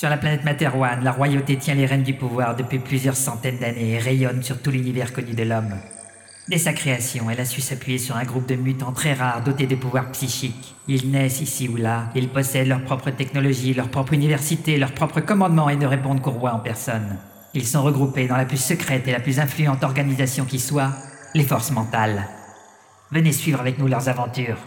Sur la planète Materwan, la royauté tient les rênes du pouvoir depuis plusieurs centaines d'années et rayonne sur tout l'univers connu de l'homme. Dès sa création, elle a su s'appuyer sur un groupe de mutants très rares dotés de pouvoirs psychiques. Ils naissent ici ou là, ils possèdent leur propre technologie, leur propre université, leur propre commandement et ne répondent qu'au roi en personne. Ils sont regroupés dans la plus secrète et la plus influente organisation qui soit, les forces mentales. Venez suivre avec nous leurs aventures.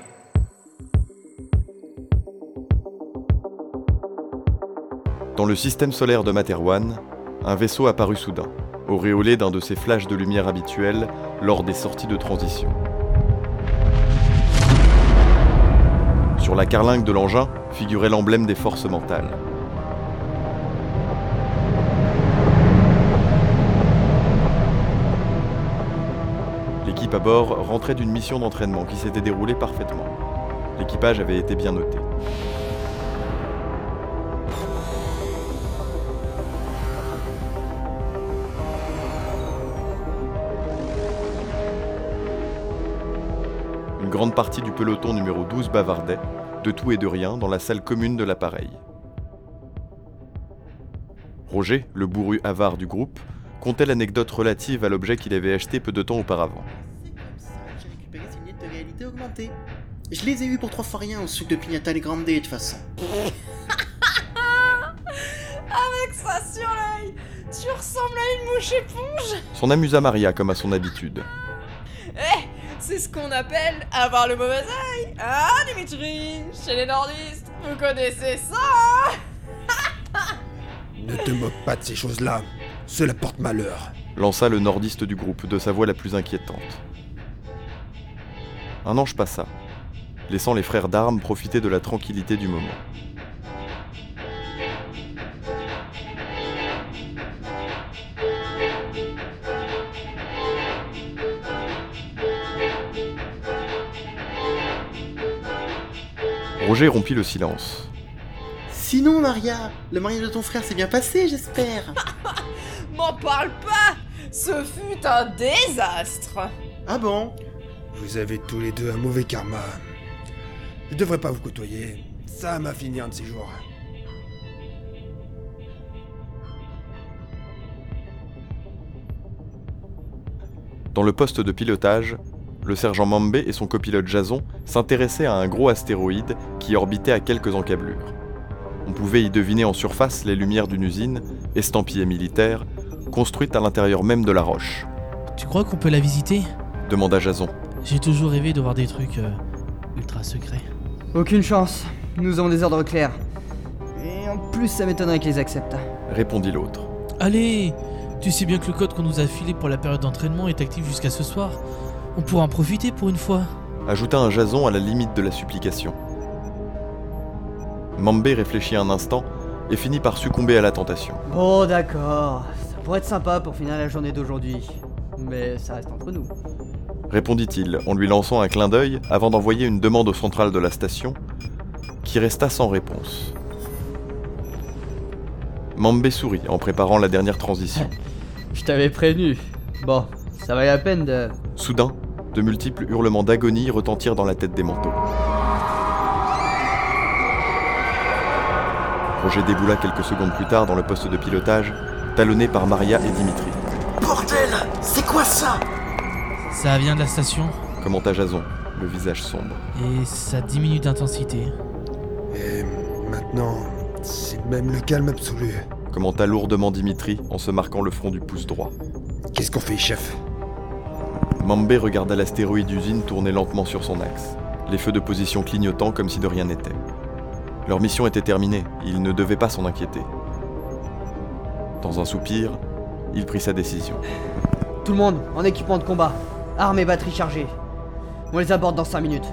Dans le système solaire de Materwan, un vaisseau apparut soudain, auréolé d'un de ces flashs de lumière habituels lors des sorties de transition. Sur la carlingue de l'engin figurait l'emblème des forces mentales. L'équipe à bord rentrait d'une mission d'entraînement qui s'était déroulée parfaitement. L'équipage avait été bien noté. Grande partie du peloton numéro 12 bavardait, de tout et de rien, dans la salle commune de l'appareil. Roger, le bourru avare du groupe, contait l'anecdote relative à l'objet qu'il avait acheté peu de temps auparavant. C'est comme ça que j'ai récupéré ces lunettes de réalité augmentée. Je les ai eu pour trois fois rien au sucre de Pignata les Grande de toute façon. Avec ça sur l'œil, tu ressembles à une mouche éponge. S'en amusa Maria comme à son habitude. C'est ce qu'on appelle avoir le mauvais œil. Ah, Dimitri, chez les nordistes, vous connaissez ça Ne te moque pas de ces choses-là. Cela porte malheur. lança le nordiste du groupe de sa voix la plus inquiétante. Un ange passa, laissant les frères d'armes profiter de la tranquillité du moment. Roger rompit le silence. Sinon, Maria, le mariage de ton frère s'est bien passé, j'espère. M'en parle pas Ce fut un désastre ah bon? Vous avez tous les deux un mauvais karma. Je devrais pas vous côtoyer. Ça m'a fini un de ces jours. Dans le poste de pilotage, le sergent Mambe et son copilote Jason s'intéressaient à un gros astéroïde qui orbitait à quelques encablures. On pouvait y deviner en surface les lumières d'une usine, estampillée militaire, construite à l'intérieur même de la roche. Tu crois qu'on peut la visiter? Demanda Jason. J'ai toujours rêvé de voir des trucs euh, ultra secrets. Aucune chance. Nous avons des ordres clairs. Et en plus, ça m'étonnerait qu'ils acceptent. Répondit l'autre. Allez Tu sais bien que le code qu'on nous a filé pour la période d'entraînement est actif jusqu'à ce soir. On pourra en profiter pour une fois. Ajouta un Jason à la limite de la supplication. Mambe réfléchit un instant et finit par succomber à la tentation. Bon, d'accord. Ça pourrait être sympa pour finir la journée d'aujourd'hui. Mais ça reste entre nous. répondit-il en lui lançant un clin d'œil avant d'envoyer une demande au central de la station, qui resta sans réponse. Mambe sourit en préparant la dernière transition. Je t'avais prévenu. Bon, ça valait la peine de. Soudain, de multiples hurlements d'agonie retentirent dans la tête des manteaux. Roger déboula quelques secondes plus tard dans le poste de pilotage, talonné par Maria et Dimitri. Bordel C'est quoi ça? Ça vient de la station? Commenta Jason, le visage sombre. et ça diminue d'intensité. Et maintenant, c'est même le calme absolu. Commenta lourdement Dimitri en se marquant le front du pouce droit. Qu'est-ce qu'on fait, chef? Mambe regarda l'astéroïde usine tourner lentement sur son axe, les feux de position clignotant comme si de rien n'était. Leur mission était terminée, il ne devait pas s'en inquiéter. Dans un soupir, il prit sa décision. Tout le monde en équipement de combat. Armes et batteries chargées. On les aborde dans 5 minutes.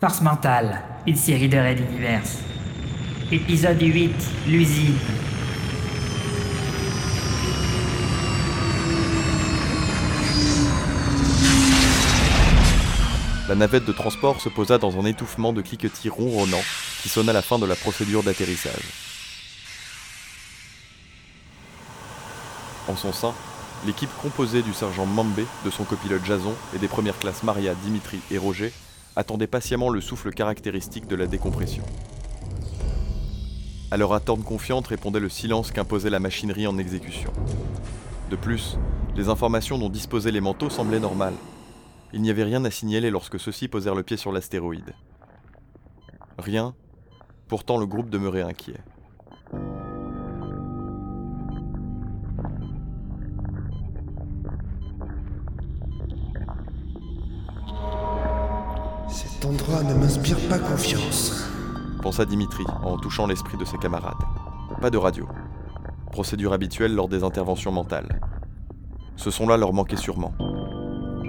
Force mentale, une série de Red Universe. Épisode 8, l'usine. La navette de transport se posa dans un étouffement de cliquetis ronronnants qui sonna la fin de la procédure d'atterrissage. En son sein, l'équipe composée du sergent Mambé, de son copilote Jason et des premières classes Maria, Dimitri et Roger attendait patiemment le souffle caractéristique de la décompression. À leur attente confiante répondait le silence qu'imposait la machinerie en exécution. De plus, les informations dont disposaient les manteaux semblaient normales. Il n'y avait rien à signaler lorsque ceux-ci posèrent le pied sur l'astéroïde. Rien, pourtant le groupe demeurait inquiet. Cet endroit ne m'inspire pas confiance. pensa Dimitri en touchant l'esprit de ses camarades. Pas de radio. Procédure habituelle lors des interventions mentales. Ce son-là leur manquait sûrement.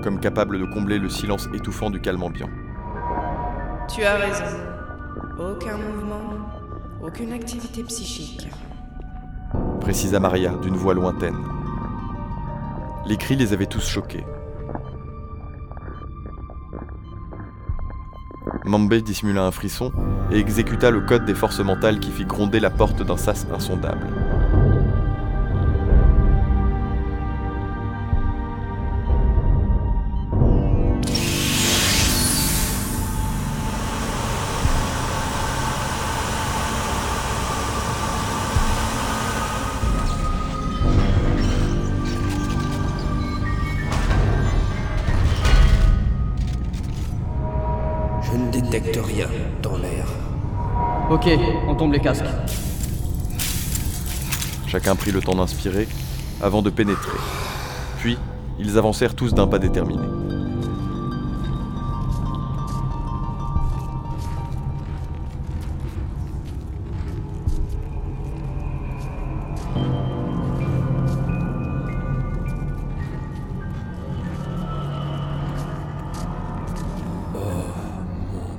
Comme capable de combler le silence étouffant du calme ambiant. Tu as raison. Aucun mouvement, aucune activité psychique. Précisa Maria d'une voix lointaine. Les cris les avaient tous choqués. Mambé dissimula un frisson et exécuta le code des forces mentales qui fit gronder la porte d'un sas insondable. Ok, on tombe les casques. Chacun prit le temps d'inspirer avant de pénétrer. Puis, ils avancèrent tous d'un pas déterminé.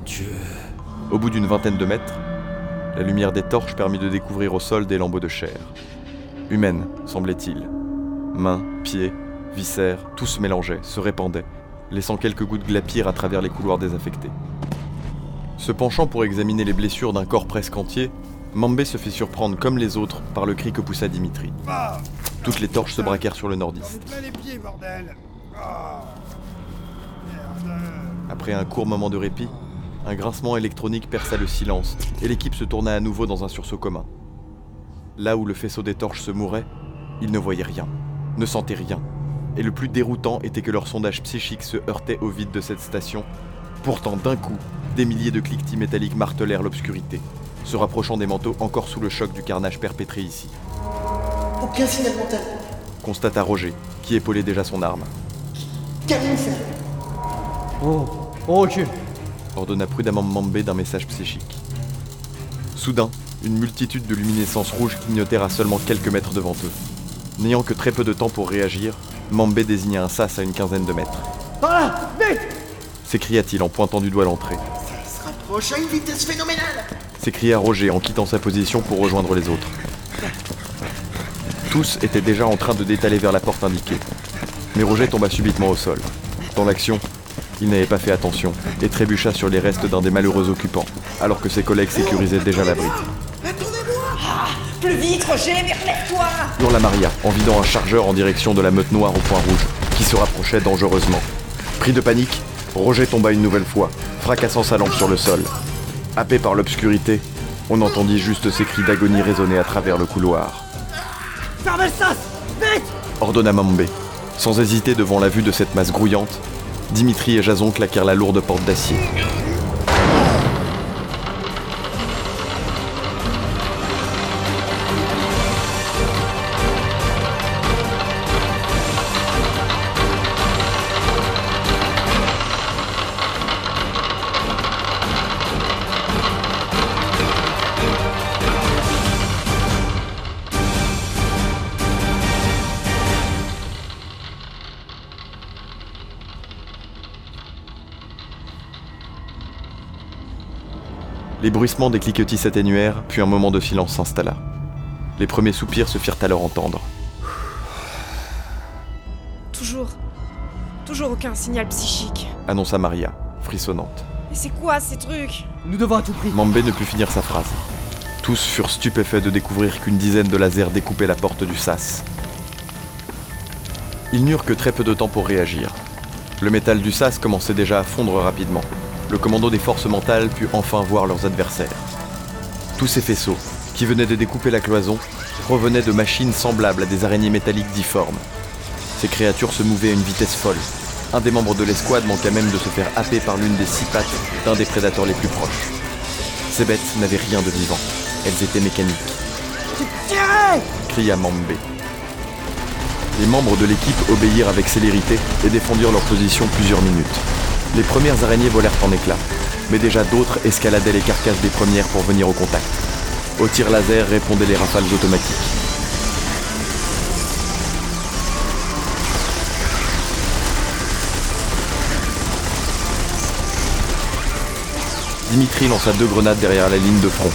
Dieu. Au bout d'une vingtaine de mètres, lumière des torches permit de découvrir au sol des lambeaux de chair. Humaines, semblait-il. Mains, pieds, viscères, tout se mélangeait, se répandait, laissant quelques gouttes glapir à travers les couloirs désaffectés. Se penchant pour examiner les blessures d'un corps presque entier, Mambé se fit surprendre comme les autres par le cri que poussa Dimitri. Toutes les torches se braquèrent sur le nordiste. bordel Après un court moment de répit, un grincement électronique perça le silence et l'équipe se tourna à nouveau dans un sursaut commun. Là où le faisceau des torches se mourait, ils ne voyaient rien, ne sentaient rien. Et le plus déroutant était que leur sondage psychique se heurtait au vide de cette station. Pourtant, d'un coup, des milliers de cliquetis métalliques martelèrent l'obscurité, se rapprochant des manteaux encore sous le choc du carnage perpétré ici. Aucun signal mental. Constata Roger, qui épaulait déjà son arme. Qu'allons-nous faire? Oh, on recule. Ordonna prudemment Mambé d'un message psychique. Soudain, une multitude de luminescences rouges clignotèrent à seulement quelques mètres devant eux. N'ayant que très peu de temps pour réagir, Mambé désigna un sas à une quinzaine de mètres. Par là Vite S'écria-t-il en pointant du doigt l'entrée. Ça se rapproche à une vitesse phénoménale S'écria Roger en quittant sa position pour rejoindre les autres. Tous étaient déjà en train de détaler vers la porte indiquée. Mais Roger tomba subitement au sol. Dans l'action, il n'avait pas fait attention et trébucha sur les restes d'un des malheureux occupants, alors que ses collègues sécurisaient déjà l'abri. Plus vite, Roger, mais relève-toi hurla Maria en vidant un chargeur en direction de la meute noire au point rouge, qui se rapprochait dangereusement. Pris de panique, Roger tomba une nouvelle fois, fracassant sa lampe sur le sol. Happé par l'obscurité, on entendit juste ses cris d'agonie résonner à travers le couloir. Fermez le sas Vite Ordonna Mambé. Sans hésiter devant la vue de cette masse grouillante, Dimitri et Jason claquèrent la lourde porte d'acier. Les bruissements des cliquetis s'atténuèrent, puis un moment de silence s'installa. Les premiers soupirs se firent alors entendre. Toujours. Toujours aucun signal psychique. Annonça Maria, frissonnante. Mais c'est quoi ces trucs? Nous devons à tout prix. Mambé ne put finir sa phrase. Tous furent stupéfaits de découvrir qu'une dizaine de lasers découpaient la porte du sas. Ils n'eurent que très peu de temps pour réagir. Le métal du sas commençait déjà à fondre rapidement. Le commando des forces mentales put enfin voir leurs adversaires. Tous ces faisceaux, qui venaient de découper la cloison, provenaient de machines semblables à des araignées métalliques difformes. Ces créatures se mouvaient à une vitesse folle. Un des membres de l'escouade manqua même de se faire happer par l'une des six pattes d'un des prédateurs les plus proches. Ces bêtes n'avaient rien de vivant. Elles étaient mécaniques. cria Mambé. Les membres de l'équipe obéirent avec célérité et défendirent leur position plusieurs minutes. Les premières araignées volèrent en éclats, mais déjà d'autres escaladaient les carcasses des premières pour venir au contact. Au tir laser répondaient les rafales automatiques. Dimitri lança deux grenades derrière la ligne de front,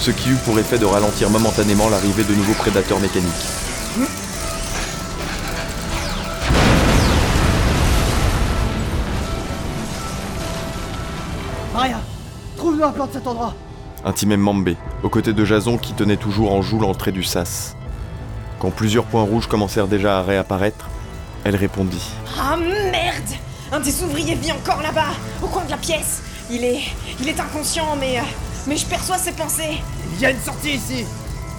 ce qui eut pour effet de ralentir momentanément l'arrivée de nouveaux prédateurs mécaniques. Un plan de cet endroit. intimait Mambé, aux côtés de Jason qui tenait toujours en joue l'entrée du sas. Quand plusieurs points rouges commencèrent déjà à réapparaître, elle répondit. Ah merde Un des ouvriers vit encore là-bas, au coin de la pièce. Il est. Il est inconscient, mais. euh, Mais je perçois ses pensées. Il y a une sortie ici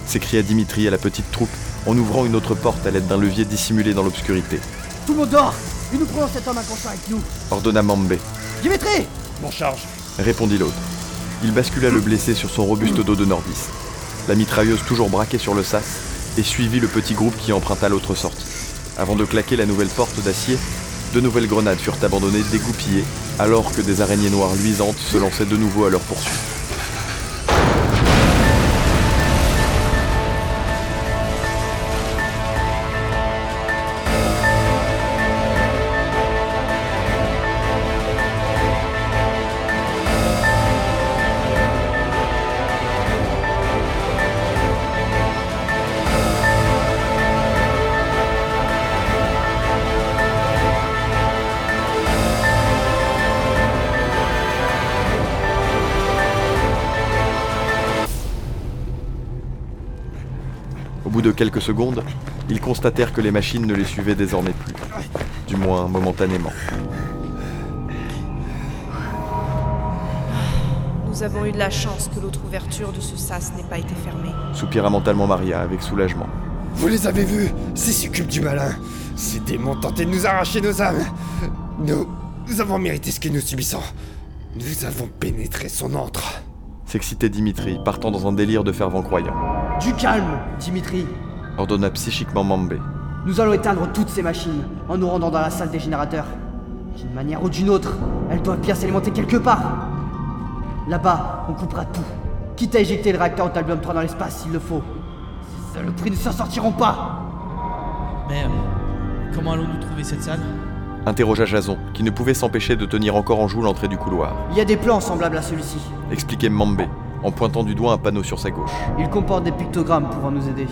s'écria Dimitri à la petite troupe en ouvrant une autre porte à l'aide d'un levier dissimulé dans l'obscurité, Tout le monde dort Et nous prenons cet homme inconscient avec nous. ordonna Mambé. Dimitri M'en charge. Répondit l'autre. Il bascula le blessé sur son robuste dos de nordiste. La mitrailleuse toujours braquée sur le sas et suivit le petit groupe qui emprunta l'autre sortie. Avant de claquer la nouvelle porte d'acier, de nouvelles grenades furent abandonnées dégoupillées alors que des araignées noires luisantes se lançaient de nouveau à leur poursuite. Quelques secondes, ils constatèrent que les machines ne les suivaient désormais plus, du moins momentanément. Nous avons eu de la chance que l'autre ouverture de ce sas n'ait pas été fermée. Soupira mentalement Maria avec soulagement. Vous les avez vus Ces succubes du malin Ces démons tentaient de nous arracher nos âmes Nous... Nous avons mérité ce que nous subissons. Nous avons pénétré son antre. S'excitait Dimitri, partant dans un délire de fervent croyant. Du calme, Dimitri. Ordonna psychiquement Mambé. Nous allons éteindre toutes ces machines en nous rendant dans la salle des générateurs. D'une manière ou d'une autre, elles doivent bien s'alimenter quelque part. Là-bas, on coupera tout. Quitte à éjecter le réacteur Antalbium 3 dans l'espace s'il le faut. Ces saloperies ne s'en sortiront pas. Mais euh, comment allons-nous trouver cette salle? Interrogea Jason, qui ne pouvait s'empêcher de tenir encore en joue l'entrée du couloir. Il y a des plans semblables à celui-ci. Expliquait Mambé, en pointant du doigt un panneau sur sa gauche. Ils comportent des pictogrammes pouvant nous aider.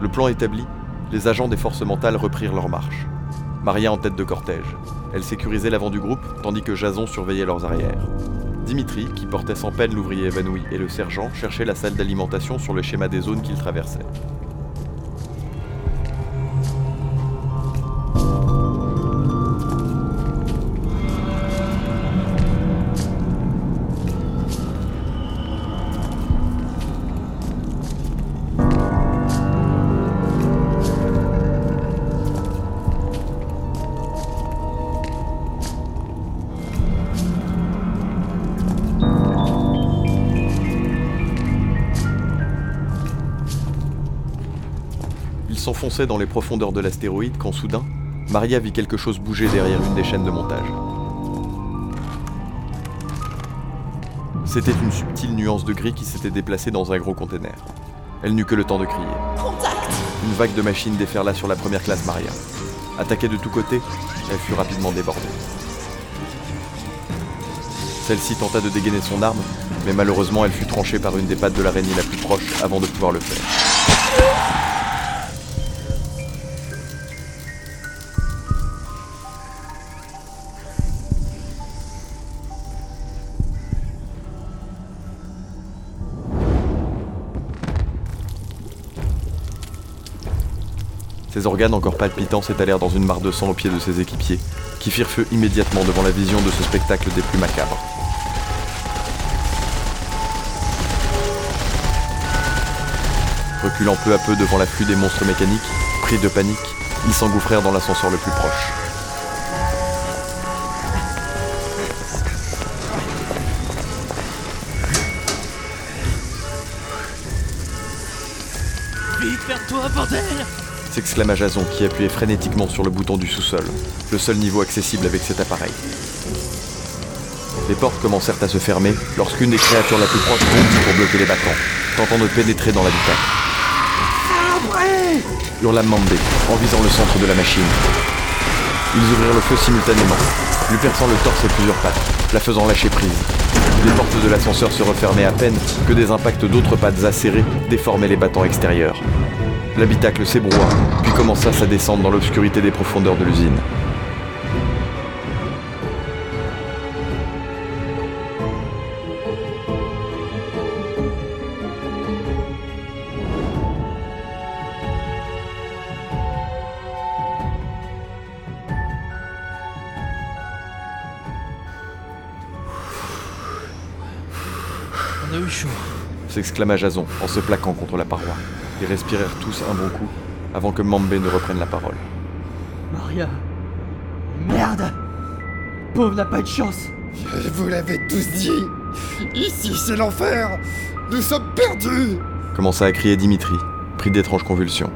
Le plan établi, les agents des forces mentales reprirent leur marche. Maria en tête de cortège. Elle sécurisait l'avant du groupe, tandis que Jason surveillait leurs arrières. Dimitri, qui portait sans peine l'ouvrier évanoui, et le sergent cherchaient la salle d'alimentation sur le schéma des zones qu'ils traversaient. Ils s'enfonçaient dans les profondeurs de l'astéroïde quand soudain, Maria vit quelque chose bouger derrière une des chaînes de montage. C'était une subtile nuance de gris qui s'était déplacée dans un gros conteneur. Elle n'eut que le temps de crier. Contact Une vague de machines déferla sur la première classe Maria. Attaquée de tous côtés, elle fut rapidement débordée. Celle-ci tenta de dégainer son arme, mais malheureusement elle fut tranchée par une des pattes de l'araignée la plus proche avant de pouvoir le faire. Ses organes encore palpitants s'étalèrent dans une mare de sang aux pieds de ses équipiers, qui firent feu immédiatement devant la vision de ce spectacle des plus macabres. Reculant peu à peu devant l'afflux des monstres mécaniques, pris de panique, ils s'engouffrèrent dans l'ascenseur le plus proche. Vite vers toi, bordel s'exclama Jason qui appuyait frénétiquement sur le bouton du sous-sol, le seul niveau accessible avec cet appareil. Les portes commencèrent à se fermer lorsqu'une des créatures la plus proche bondit pour bloquer les battants, tentant de pénétrer dans l'habitacle. Hurla Mandé en visant le centre de la machine. Ils ouvrirent le feu simultanément, lui perçant le torse et plusieurs pattes, la faisant lâcher prise. Les portes de l'ascenseur se refermaient à peine que des impacts d'autres pattes acérées déformaient les battants extérieurs. L'habitacle s'ébroua, puis commença sa descente dans l'obscurité des profondeurs de l'usine. On a eu chaud. s'exclama Jason en se plaquant contre la paroi. Ils respirèrent tous un bon coup avant que Mambé ne reprenne la parole. Maria. Merde Pauvre n'a pas de chance Je vous l'avais tous dit Ici, c'est l'enfer Nous sommes perdus Commença à crier Dimitri, pris d'étranges convulsions.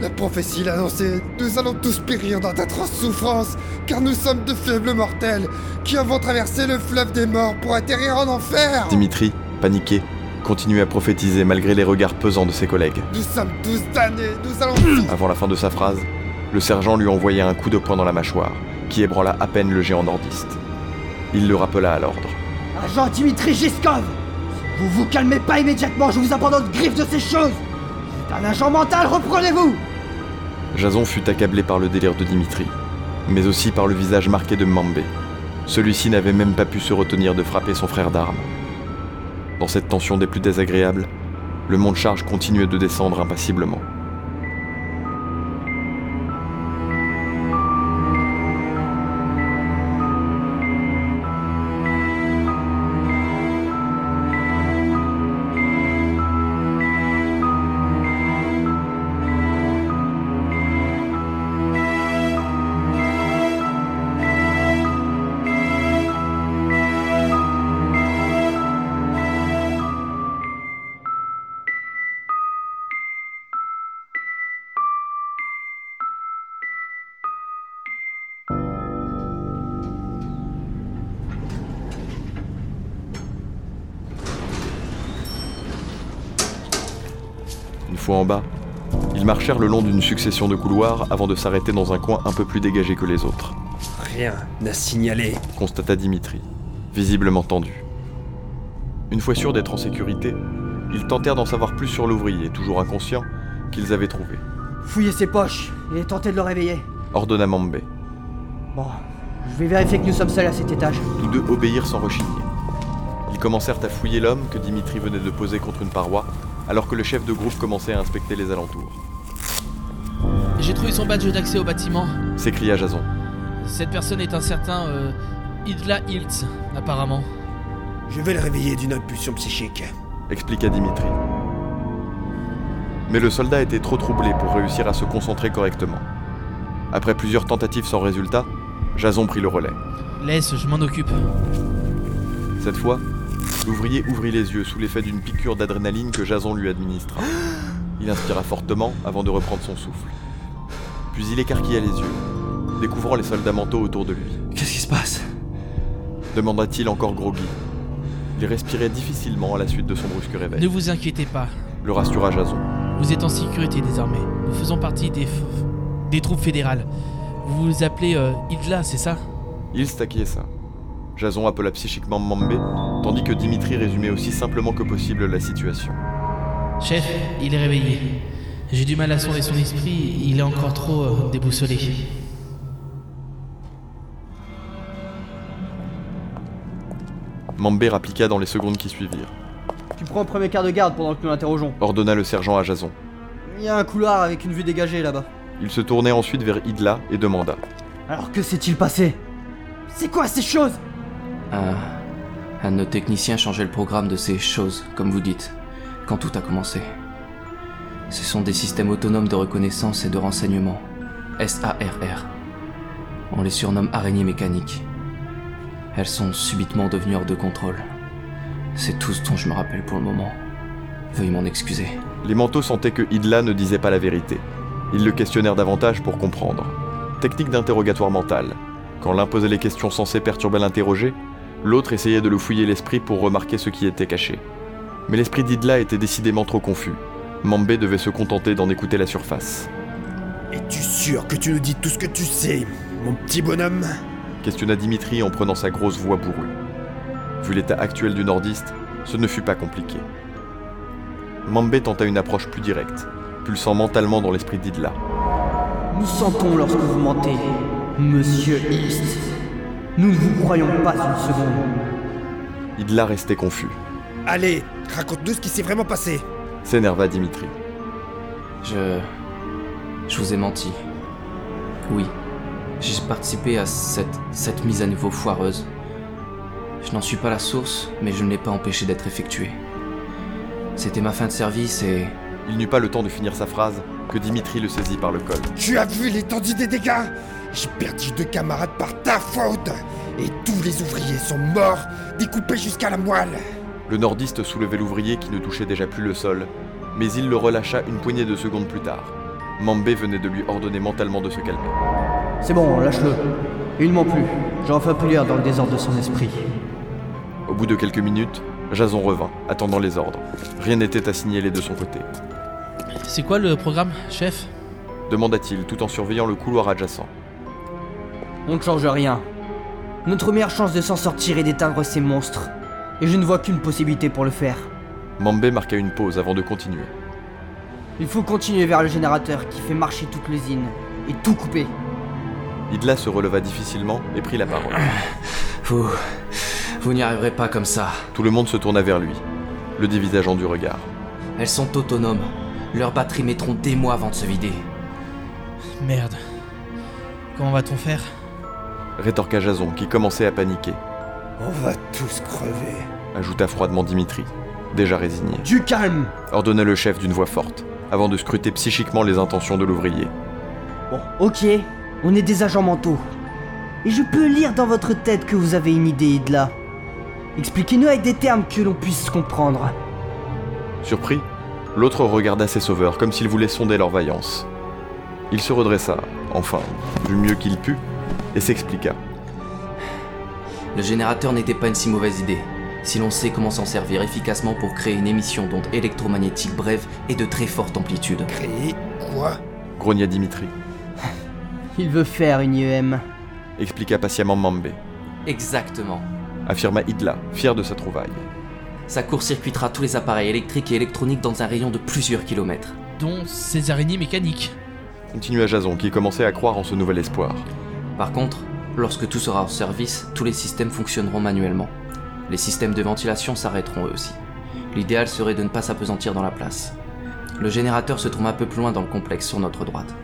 La prophétie l'a annoncé, nous allons tous périr dans d'atroces souffrances, car nous sommes de faibles mortels qui avons traversé le fleuve des morts pour atterrir en enfer Dimitri, paniqué, continuait à prophétiser malgré les regards pesants de ses collègues. Nous sommes tous damnés, nous allons tous... Avant la fin de sa phrase, le sergent lui envoya un coup de poing dans la mâchoire, qui ébranla à peine le géant nordiste. Il le rappela à l'ordre. Agent Dimitri Giskov vous vous calmez pas immédiatement, je vous abandonne griffe de ces choses C'est un agent mental, reprenez-vous Jason fut accablé par le délire de Dimitri, mais aussi par le visage marqué de Mambé. Celui-ci n'avait même pas pu se retenir de frapper son frère d'armes. Dans cette tension des plus désagréables, le mont de charge continuait de descendre impassiblement. Fois en bas, ils marchèrent le long d'une succession de couloirs avant de s'arrêter dans un coin un peu plus dégagé que les autres, Rien n'a signalé. constata Dimitri, visiblement tendu. Une fois sûrs d'être en sécurité, ils tentèrent d'en savoir plus sur l'ouvrier, toujours inconscient, qu'ils avaient trouvé, Fouillez ses poches et tentez de le réveiller. ordonna Mambé. Bon, je vais vérifier que nous sommes seuls à cet étage. Tous deux obéirent sans rechigner. Ils commencèrent à fouiller l'homme que Dimitri venait de poser contre une paroi, alors que le chef de groupe commençait à inspecter les alentours. J'ai trouvé son badge d'accès au bâtiment. S'écria Jason. Cette personne est un certain euh, Idla Hiltz, apparemment. Je vais le réveiller d'une impulsion psychique. expliqua Dimitri. Mais le soldat était trop troublé pour réussir à se concentrer correctement. Après plusieurs tentatives sans résultat, Jason prit le relais. Laisse, je m'en occupe. Cette fois, l'ouvrier ouvrit les yeux sous l'effet d'une piqûre d'adrénaline que Jason lui administra. Il inspira fortement avant de reprendre son souffle. Puis il écarquilla les yeux, découvrant les soldats mentaux autour de lui. Qu'est-ce qui se passe? Demanda-t-il encore groggy. Il respirait difficilement à la suite de son brusque réveil. Ne vous inquiétez pas, Le rassura Jason. vous êtes en sécurité désormais. Nous faisons partie des, f- des troupes fédérales. Vous vous appelez euh, Idla, c'est ça? Il s'acquiesça. Jason appela psychiquement Mambé, tandis que Dimitri résumait aussi simplement que possible la situation. Chef, il est réveillé. J'ai du mal à sonder son esprit, il est encore trop euh, déboussolé. Mambé rappliqua dans les secondes qui suivirent, Tu prends le premier quart de garde pendant que nous l'interrogeons. ordonna le sergent à Jason. Il y a un couloir avec une vue dégagée là-bas. Il se tournait ensuite vers Idla et demanda Alors que s'est-il passé? C'est quoi ces choses? Un, un de nos techniciens changeait le programme de ces choses, comme vous dites, quand tout a commencé. Ce sont des systèmes autonomes de reconnaissance et de renseignement, SARR. On les surnomme araignées mécaniques. Elles sont subitement devenues hors de contrôle. C'est tout ce dont je me rappelle pour le moment. Veuillez m'en excuser. Les manteaux sentaient que Idla ne disait pas la vérité. Ils le questionnèrent davantage pour comprendre. Technique d'interrogatoire mental. Quand l'un posait les questions censées perturber l'interrogé, l'autre essayait de le fouiller l'esprit pour remarquer ce qui était caché. Mais l'esprit d'Idla était décidément trop confus. Mambé devait se contenter d'en écouter la surface. Es-tu sûr que tu nous dis tout ce que tu sais, mon petit bonhomme? Questionna Dimitri en prenant sa grosse voix bourrue. Vu l'état actuel du nordiste, ce ne fut pas compliqué. Mambé tenta une approche plus directe, pulsant mentalement dans l'esprit d'Idla. Nous sentons lorsque vous mentez, Monsieur East. Nous ne vous croyons pas une seconde. Idla restait confus. Allez, raconte-nous ce qui s'est vraiment passé. S'énerva Dimitri. Je. Je vous ai menti. Oui. J'ai participé à cette, cette mise à niveau foireuse. Je n'en suis pas la source, mais je ne l'ai pas empêché d'être effectuée. C'était ma fin de service et. Il n'eut pas le temps de finir sa phrase que Dimitri le saisit par le col. Tu as vu l'étendue des dégâts? J'ai perdu deux camarades par ta faute Et tous les ouvriers sont morts, découpés jusqu'à la moelle Le nordiste soulevait l'ouvrier qui ne touchait déjà plus le sol, mais il le relâcha une poignée de secondes plus tard. Mambé venait de lui ordonner mentalement de se calmer. C'est bon, lâche-le. Il ne ment plus. J'en fais plus lire dans le désordre de son esprit. Au bout de quelques minutes, Jason revint, attendant les ordres. Rien n'était à signaler de son côté. C'est quoi le programme, chef? Demanda-t-il tout en surveillant le couloir adjacent. On ne change rien. Notre meilleure chance de s'en sortir est d'éteindre ces monstres. Et je ne vois qu'une possibilité pour le faire. Mambé marqua une pause avant de continuer. Il faut continuer vers le générateur qui fait marcher toute l'usine. Et tout couper. Idla se releva difficilement et prit la parole. Vous. Vous n'y arriverez pas comme ça. Tout le monde se tourna vers lui, le dévisageant du regard. Elles sont autonomes. Leurs batteries mettront des mois avant de se vider. Merde. Comment va-t-on faire? Rétorqua Jason, qui commençait à paniquer, On va tous crever. ajouta froidement Dimitri, déjà résigné. Du calme Ordonna le chef d'une voix forte, avant de scruter psychiquement les intentions de l'ouvrier. Bon, ok, on est des agents mentaux. Et je peux lire dans votre tête que vous avez une idée, Idla. Expliquez-nous avec des termes que l'on puisse comprendre. Surpris, l'autre regarda ses sauveurs comme s'il voulait sonder leur vaillance. Il se redressa, enfin, du mieux qu'il put, et s'expliqua. Le générateur n'était pas une si mauvaise idée, si l'on sait comment s'en servir efficacement pour créer une émission d'ondes électromagnétiques brèves et de très forte amplitude. Créer quoi? Grogna Dimitri, Il veut faire une IEM. expliqua patiemment Mambé, Exactement. affirma Idla, fier de sa trouvaille. Ça court-circuitera tous les appareils électriques et électroniques dans un rayon de plusieurs kilomètres. Dont ces araignées mécaniques. Continua Jason, qui commençait à croire en ce nouvel espoir. Par contre, lorsque tout sera en service, tous les systèmes fonctionneront manuellement. Les systèmes de ventilation s'arrêteront eux aussi. L'idéal serait de ne pas s'apesantir dans la place. Le générateur se trouve un peu plus loin dans le complexe sur notre droite.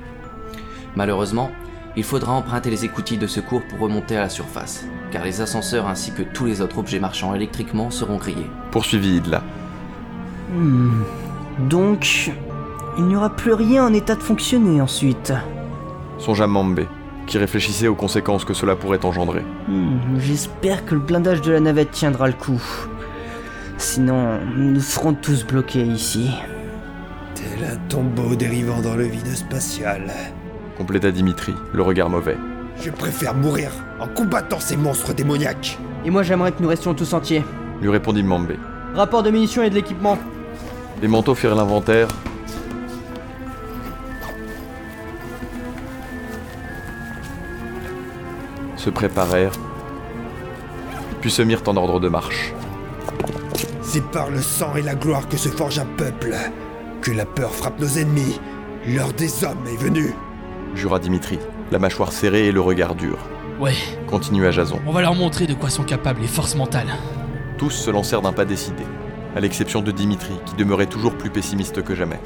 Malheureusement, il faudra emprunter les écoutilles de secours pour remonter à la surface, car les ascenseurs ainsi que tous les autres objets marchant électriquement seront grillés. Poursuivit Idla. Hmm. Donc, il n'y aura plus rien en état de fonctionner ensuite. Songea Mambé, qui réfléchissait aux conséquences que cela pourrait engendrer. Hmm, J'espère que le blindage de la navette tiendra le coup. Sinon, nous serons tous bloqués ici. Tel un tombeau dérivant dans le vide spatial. Compléta Dimitri, le regard mauvais. Je préfère mourir en combattant ces monstres démoniaques. Et moi j'aimerais que nous restions tous entiers. Lui répondit Mambé. Rapport de munitions et de l'équipement. Les manteaux firent l'inventaire. Se préparèrent puis se mirent en ordre de marche. C'est par le sang et la gloire que se forge un peuple, que la peur frappe nos ennemis. L'heure des hommes est venue. Jura Dimitri, la mâchoire serrée et le regard dur. Ouais, Continua Jason. on va leur montrer de quoi sont capables les forces mentales. Tous se lancèrent d'un pas décidé, à l'exception de Dimitri, qui demeurait toujours plus pessimiste que jamais.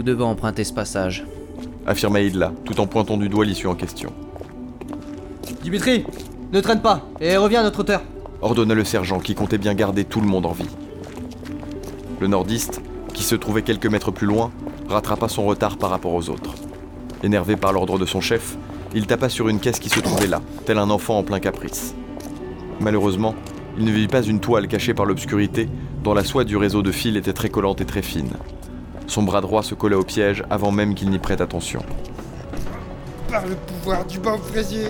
Nous devons emprunter ce passage. Affirma Idla, tout en pointant du doigt l'issue en question. Dimitri, ne traîne pas et reviens à notre hauteur. Ordonna le sergent qui comptait bien garder tout le monde en vie. Le nordiste, qui se trouvait quelques mètres plus loin, rattrapa son retard par rapport aux autres. Énervé par l'ordre de son chef, il tapa sur une caisse qui se trouvait là, tel un enfant en plein caprice. Malheureusement, il ne vit pas une toile cachée par l'obscurité, dont la soie du réseau de fils était très collante et très fine. Son bras droit se collait au piège avant même qu'il n'y prête attention. Par le pouvoir du banc fraisier,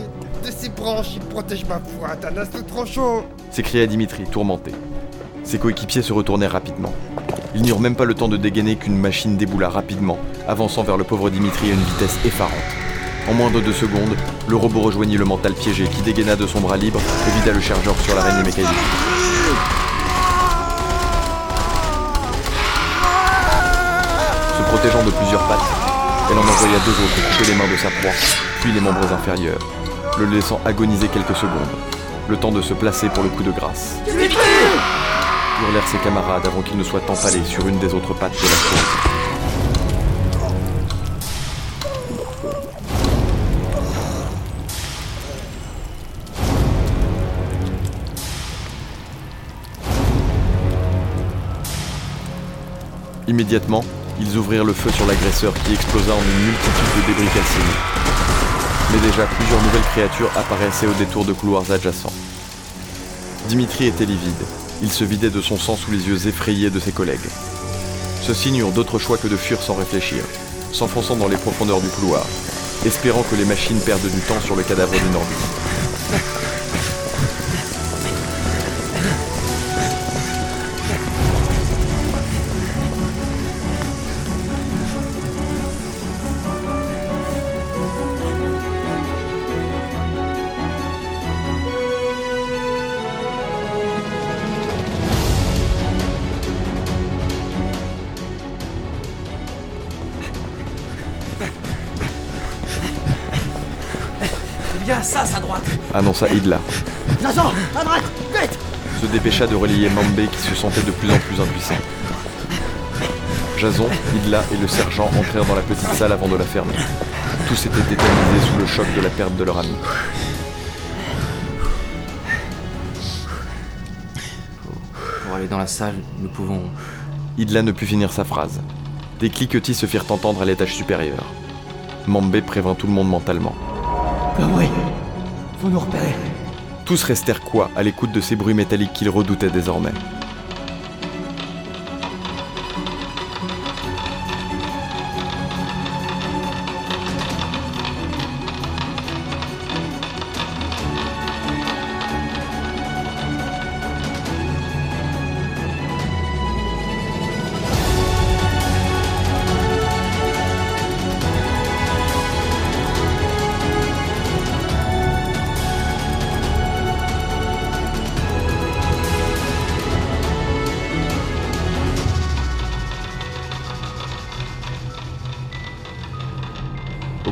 de ses branches, il protège ma foi d'un assaut trop chaud. s'écria Dimitri, tourmenté. Ses coéquipiers se retournèrent rapidement. Ils n'eurent même pas le temps de dégainer qu'une machine déboula rapidement, avançant vers le pauvre Dimitri à une vitesse effarante. En moins de deux secondes, le robot rejoignit le mental piégé qui dégaina de son bras libre et vida le chargeur sur l'araignée mécanique. Protégeant de plusieurs pattes, elle en envoya deux autres couper les mains de sa proie, puis les membres inférieurs, le laissant agoniser quelques secondes, le temps de se placer pour le coup de grâce. Hurlèrent ses camarades avant qu'il ne soit empalé sur une des autres pattes de la chose. Immédiatement, ils ouvrirent le feu sur l'agresseur qui explosa en une multitude de débris calcinés. Mais déjà plusieurs nouvelles créatures apparaissaient au détour de couloirs adjacents. Dimitri était livide. Il se vidait de son sang sous les yeux effrayés de ses collègues. Ceux-ci n'eurent d'autre choix que de fuir sans réfléchir, s'enfonçant dans les profondeurs du couloir, espérant que les machines perdent du temps sur le cadavre du Nordiste. Annonça Idla, Jason, à droite, vite se dépêcha de relier Mambé qui se sentait de plus en plus impuissant. Jason, Idla et le sergent entrèrent dans la petite salle avant de la fermer. Tous étaient tétanisés sous le choc de la perte de leur ami. Pour aller dans la salle, nous pouvons... Idla ne put finir sa phrase. Des cliquetis se firent entendre à l'étage supérieur. Mambé prévint tout le monde mentalement. Ah oui, Tous restèrent quoi à l'écoute de ces bruits métalliques qu'ils redoutaient désormais.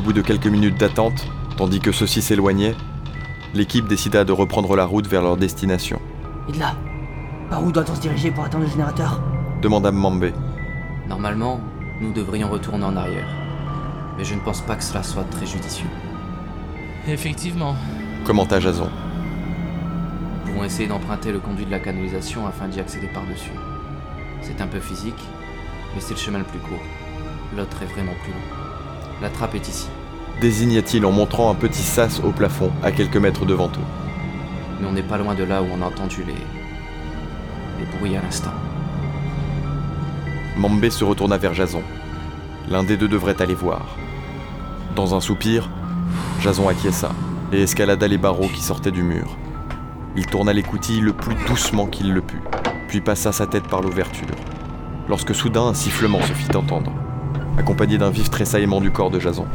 Bout de quelques minutes d'attente, tandis que ceux-ci s'éloignaient, l'équipe décida de reprendre la route vers leur destination. Et de là, par où doit-on se diriger pour atteindre le générateur? Demanda Mambé. Normalement, nous devrions retourner en arrière. Mais je ne pense pas que cela soit très judicieux. Effectivement. commenta Jason. Nous pouvons essayer d'emprunter le conduit de la canalisation afin d'y accéder par-dessus. C'est un peu physique, mais c'est le chemin le plus court. L'autre est vraiment plus long. La trappe est ici, Désigna-t-il en montrant un petit sas au plafond à quelques mètres devant eux. mais on n'est pas loin de là où on a entendu les. les bruits à l'instant. Mambé se retourna vers Jason. L'un des deux devrait aller voir. Dans un soupir, Jason acquiesça et escalada les barreaux qui sortaient du mur. Il tourna l'écoutille le plus doucement qu'il le put, puis passa sa tête par l'ouverture. Lorsque soudain un sifflement se fit entendre, accompagné d'un vif tressaillement du corps de Jason.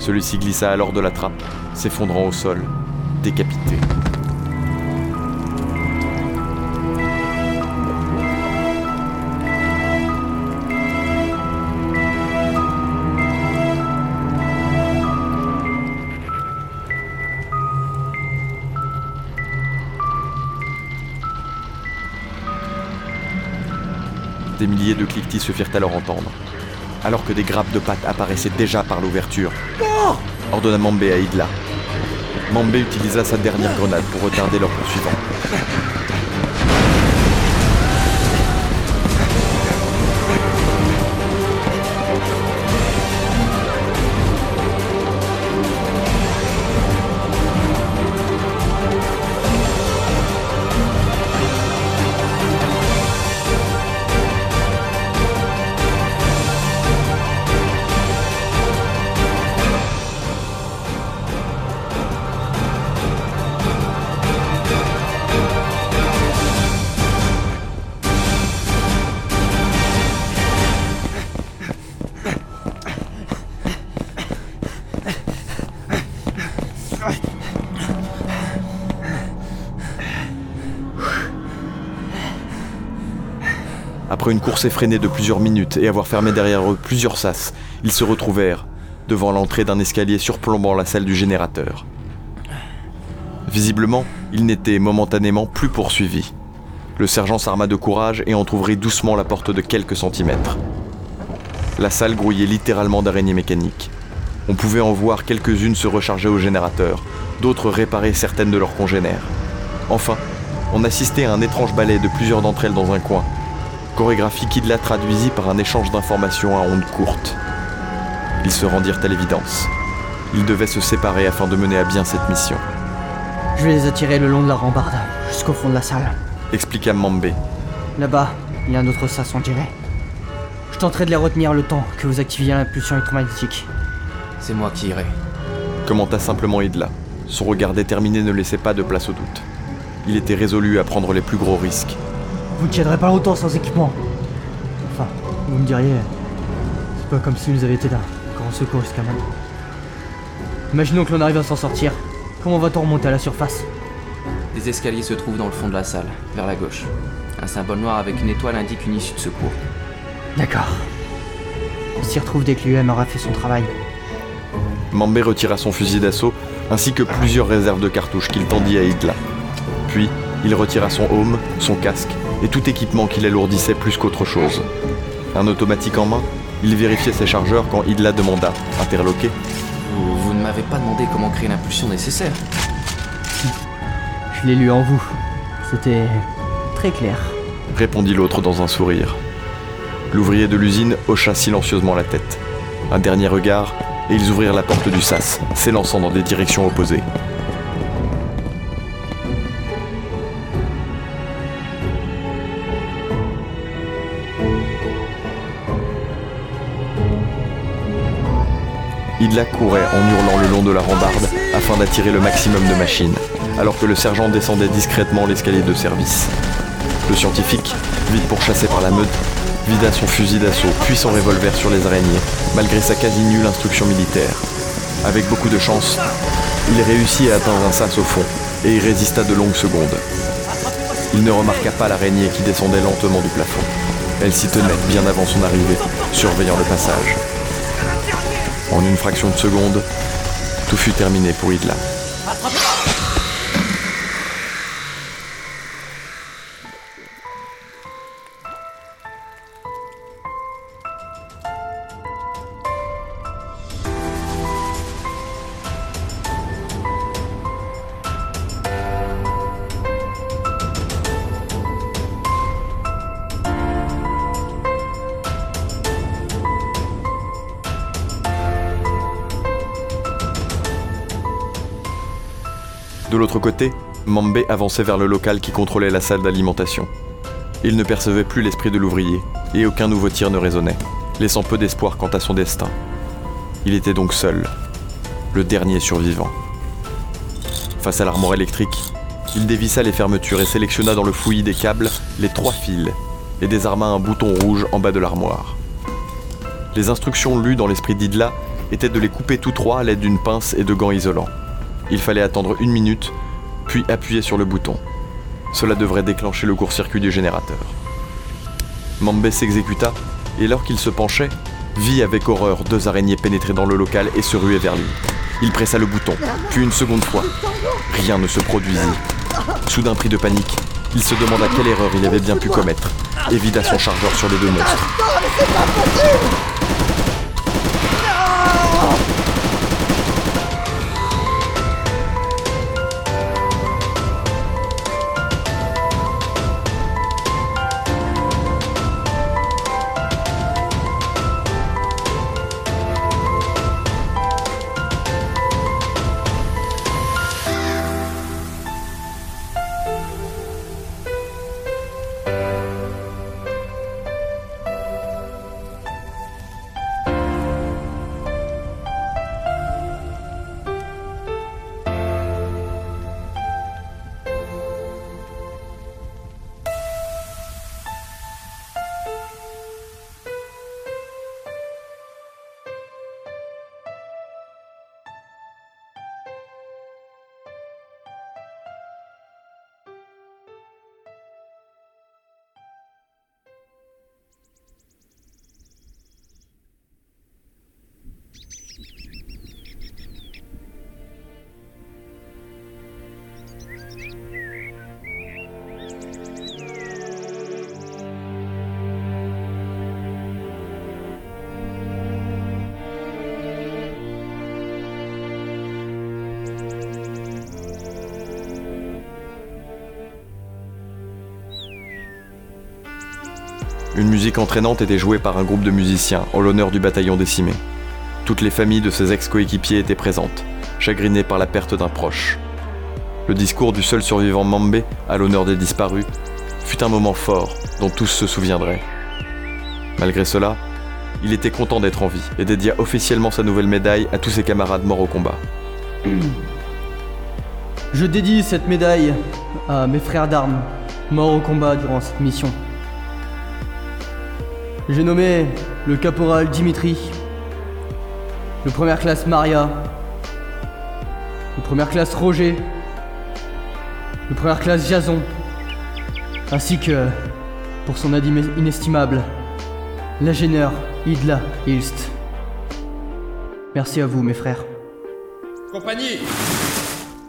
Celui-ci glissa alors de la trappe, s'effondrant au sol, décapité. Des milliers de cliquetis se firent alors entendre, alors que des grappes de pattes apparaissaient déjà par l'ouverture. ordonna Mambé à Idla. Mambé utilisa sa dernière grenade pour retarder leur poursuivant. Après une course effrénée de plusieurs minutes et avoir fermé derrière eux plusieurs sas, ils se retrouvèrent devant l'entrée d'un escalier surplombant la salle du générateur. Visiblement, ils n'étaient momentanément plus poursuivis. Le sergent s'arma de courage et entr'ouvrit doucement la porte de quelques centimètres. La salle grouillait littéralement d'araignées mécaniques. On pouvait en voir quelques-unes se recharger au générateur, d'autres réparer certaines de leurs congénères. Enfin, on assistait à un étrange ballet de plusieurs d'entre elles dans un coin, chorégraphie qu'Idla traduisit par un échange d'informations à ondes courtes. Ils se rendirent à l'évidence. Ils devaient se séparer afin de mener à bien cette mission, Je vais les attirer le long de la rambarde, jusqu'au fond de la salle. expliqua Mambé. Là-bas, il y a un autre sas, on dirait. Je tenterai de les retenir le temps que vous activiez l'impulsion électromagnétique. C'est moi qui irai. Commenta simplement Idla. Son regard déterminé ne laissait pas de place au doute. Il était résolu à prendre les plus gros risques. Vous ne tiendrez pas longtemps sans équipement. Enfin, vous me diriez, c'est pas comme si nous avions été d'un grand secours jusqu'à maintenant. Imaginons que l'on arrive à s'en sortir. Comment va-t-on remonter à la surface? Des escaliers se trouvent dans le fond de la salle, vers la gauche. Un symbole noir avec une étoile indique une issue de secours. D'accord. On s'y retrouve dès que l'UM aura fait son travail. Mambé retira son fusil d'assaut ainsi que plusieurs réserves de cartouches qu'il tendit à Idla. Puis, il retira son home, son casque et tout équipement qui l'alourdissait plus qu'autre chose. Un automatique en main, il vérifiait ses chargeurs quand Idla demanda, interloqué, Vous, vous ne m'avez pas demandé comment créer l'impulsion nécessaire. Je l'ai lu en vous. C'était très clair. répondit l'autre dans un sourire. L'ouvrier de l'usine hocha silencieusement la tête. Un dernier regard, et ils ouvrirent la porte du sas, s'élançant dans des directions opposées. Idla courait en hurlant le long de la rambarde afin d'attirer le maximum de machines, alors que le sergent descendait discrètement l'escalier de service. Le scientifique, vite pourchassé par la meute, vida son fusil d'assaut puis son revolver sur les araignées, malgré sa quasi nulle instruction militaire. Avec beaucoup de chance, il réussit à atteindre un sas au fond et y résista de longues secondes. Il ne remarqua pas l'araignée qui descendait lentement du plafond. Elle s'y tenait bien avant son arrivée, surveillant le passage. En une fraction de seconde, tout fut terminé pour Idla. L'autre côté, Mambé avançait vers le local qui contrôlait la salle d'alimentation. Il ne percevait plus l'esprit de l'ouvrier, et aucun nouveau tir ne résonnait, laissant peu d'espoir quant à son destin. Il était donc seul, le dernier survivant. Face à l'armoire électrique, il dévissa les fermetures et sélectionna dans le fouillis des câbles les trois fils et désarma un bouton rouge en bas de l'armoire. Les instructions lues dans l'esprit d'Idla étaient de les couper tous trois à l'aide d'une pince et de gants isolants. Il fallait attendre une minute, puis appuyer sur le bouton. Cela devrait déclencher le court-circuit du générateur. Mambé s'exécuta, et alors qu'il se penchait, vit avec horreur deux araignées pénétrer dans le local et se ruer vers lui. Il pressa le bouton, puis une seconde fois. Rien ne se produisit. Soudain pris de panique, il se demanda quelle erreur il avait bien pu commettre et vida son chargeur sur les deux monstres. Une musique entraînante était jouée par un groupe de musiciens en l'honneur du bataillon décimé. Toutes les familles de ses ex-coéquipiers étaient présentes, chagrinées par la perte d'un proche. Le discours du seul survivant Mambé, à l'honneur des disparus, fut un moment fort dont tous se souviendraient. Malgré cela, il était content d'être en vie et dédia officiellement sa nouvelle médaille à tous ses camarades morts au combat. Je dédie cette médaille à mes frères d'armes, morts au combat durant cette mission. J'ai nommé le caporal Dimitri, le première classe Maria, le première classe Roger, le première classe Jason, ainsi que, pour son aide inestimable, l'ingénieur Idla Hilst. Merci à vous, mes frères. Compagnie,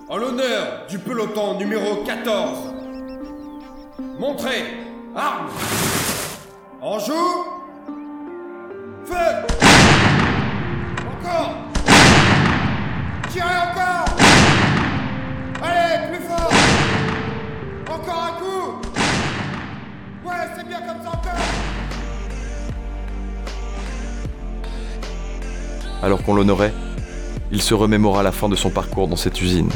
en l'honneur du peloton numéro 14, montrez, armes, en joue, encore un coup, ouais, c'est bien comme ça. Alors qu'on l'honorait, il se remémora la fin de son parcours dans cette usine.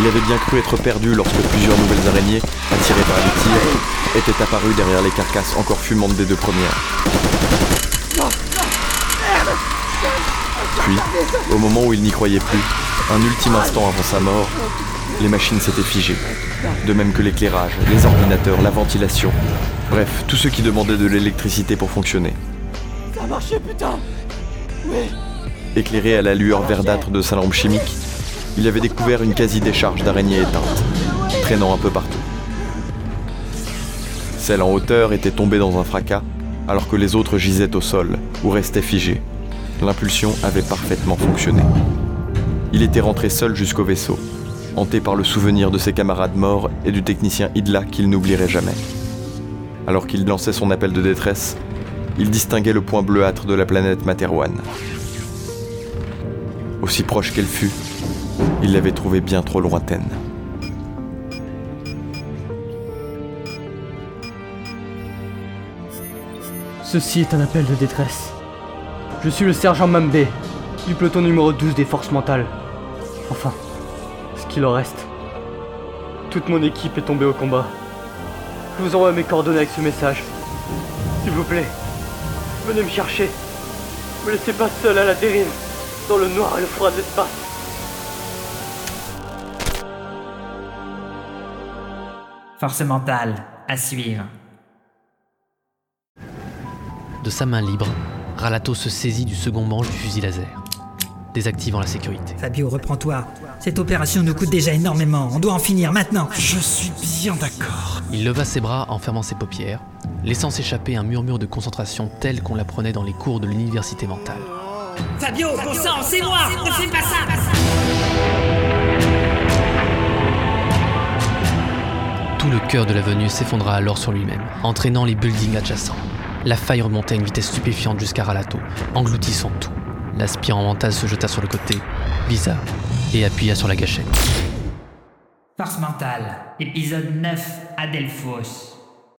Il avait bien cru être perdu lorsque plusieurs nouvelles araignées, attirées par les tirs, étaient apparues derrière les carcasses encore fumantes des deux premières. Puis, au moment où il n'y croyait plus, un ultime instant avant sa mort, les machines s'étaient figées. De même que l'éclairage, les ordinateurs, la ventilation. Bref, tout ce qui demandait de l'électricité pour fonctionner. Ça a marché, putain Éclairé à la lueur verdâtre de sa lampe chimique, il avait découvert une quasi-décharge d'araignées éteintes, traînant un peu partout. Celle en hauteur était tombée dans un fracas, alors que les autres gisaient au sol, ou restaient figées. L'impulsion avait parfaitement fonctionné. Il était rentré seul jusqu'au vaisseau, hanté par le souvenir de ses camarades morts et du technicien Idla qu'il n'oublierait jamais. Alors qu'il lançait son appel de détresse, il distinguait le point bleuâtre de la planète Materwan. Aussi proche qu'elle fût, il l'avait trouvée bien trop lointaine. Ceci est un appel de détresse. Je suis le sergent Mambé, du peloton numéro 12 des forces mentales. Enfin, ce qu'il en reste. Toute mon équipe est tombée au combat. Je vous envoie mes coordonnées avec ce message. S'il vous plaît, venez me chercher. Me laissez pas seul à la dérive, dans le noir et le froid de l'espace. Force mentale, à suivre. De sa main libre, Ralato se saisit du second manche du fusil laser, désactivant la sécurité. Fabio, reprends-toi. Cette opération nous coûte déjà énormément. On doit en finir maintenant. Je suis bien d'accord. Il leva ses bras en fermant ses paupières, laissant s'échapper un murmure de concentration tel qu'on l'apprenait dans les cours de l'université mentale. Fabio, bon sang, c'est moi Ne fais pas ça Tout le cœur de l'avenue s'effondra alors sur lui-même, entraînant les buildings adjacents. La faille remontait à une vitesse stupéfiante jusqu'à Ralato, engloutissant tout. L'aspirant mental se jeta sur le côté, visa et appuya sur la gâchette. Force mentale, épisode 9, Adelphos.